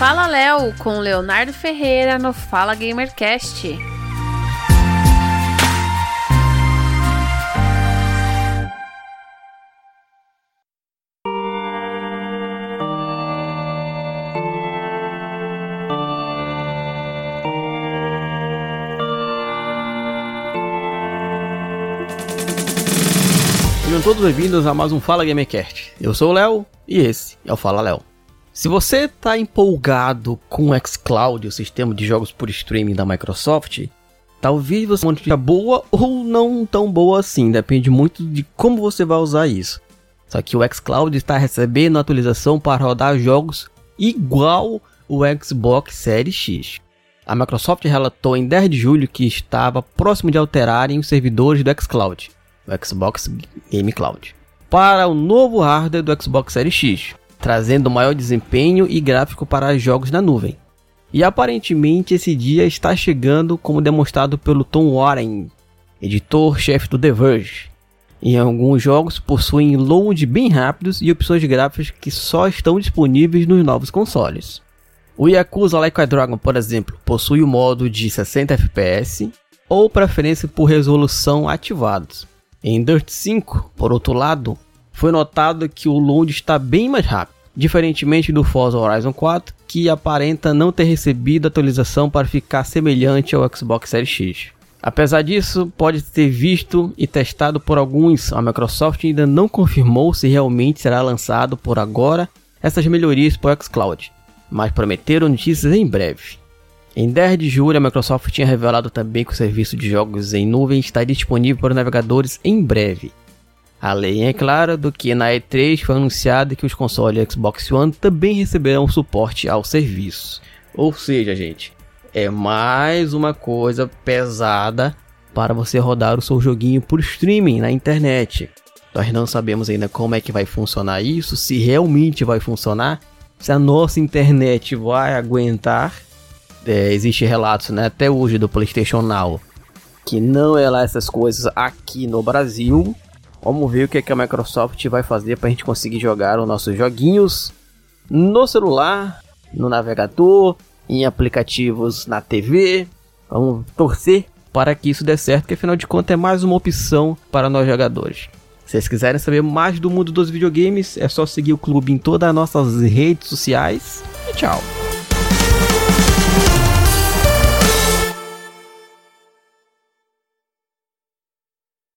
Fala Léo com Leonardo Ferreira no Fala Gamercast. Sejam todos bem-vindos a mais um Fala Gamercast. Eu sou o Léo e esse é o Fala Léo. Se você está empolgado com o xCloud, o sistema de jogos por streaming da Microsoft, talvez você uma notícia boa ou não tão boa assim, depende muito de como você vai usar isso. Só que o xCloud está recebendo atualização para rodar jogos igual o Xbox Series X. A Microsoft relatou em 10 de julho que estava próximo de alterarem os servidores do xCloud o Xbox Game Cloud, para o novo hardware do Xbox Series X, trazendo maior desempenho e gráfico para jogos na nuvem. E aparentemente esse dia está chegando, como demonstrado pelo Tom Warren, editor-chefe do The Verge. Em alguns jogos possuem load bem rápidos e opções gráficas que só estão disponíveis nos novos consoles. O Yakuza Like a Dragon, por exemplo, possui o modo de 60 FPS ou preferência por resolução ativados, em Dirt 5, por outro lado, foi notado que o load está bem mais rápido, diferentemente do Forza Horizon 4, que aparenta não ter recebido atualização para ficar semelhante ao Xbox Series X. Apesar disso, pode ter visto e testado por alguns, a Microsoft ainda não confirmou se realmente será lançado por agora essas melhorias para o xCloud, mas prometeram notícias em breve. Em 10 de julho, a Microsoft tinha revelado também que o serviço de jogos em nuvem está disponível para navegadores em breve. Além, é claro, do que na E3 foi anunciado que os consoles Xbox One também receberão suporte ao serviço. Ou seja, gente, é mais uma coisa pesada para você rodar o seu joguinho por streaming na internet. Nós não sabemos ainda como é que vai funcionar isso, se realmente vai funcionar, se a nossa internet vai aguentar é, existe relatos, né, até hoje do PlayStation Now, que não é lá essas coisas aqui no Brasil. Vamos ver o que, é que a Microsoft vai fazer para a gente conseguir jogar os nossos joguinhos no celular, no navegador, em aplicativos na TV. Vamos torcer para que isso dê certo, que afinal de contas é mais uma opção para nós jogadores. Se vocês quiserem saber mais do mundo dos videogames, é só seguir o clube em todas as nossas redes sociais. E tchau!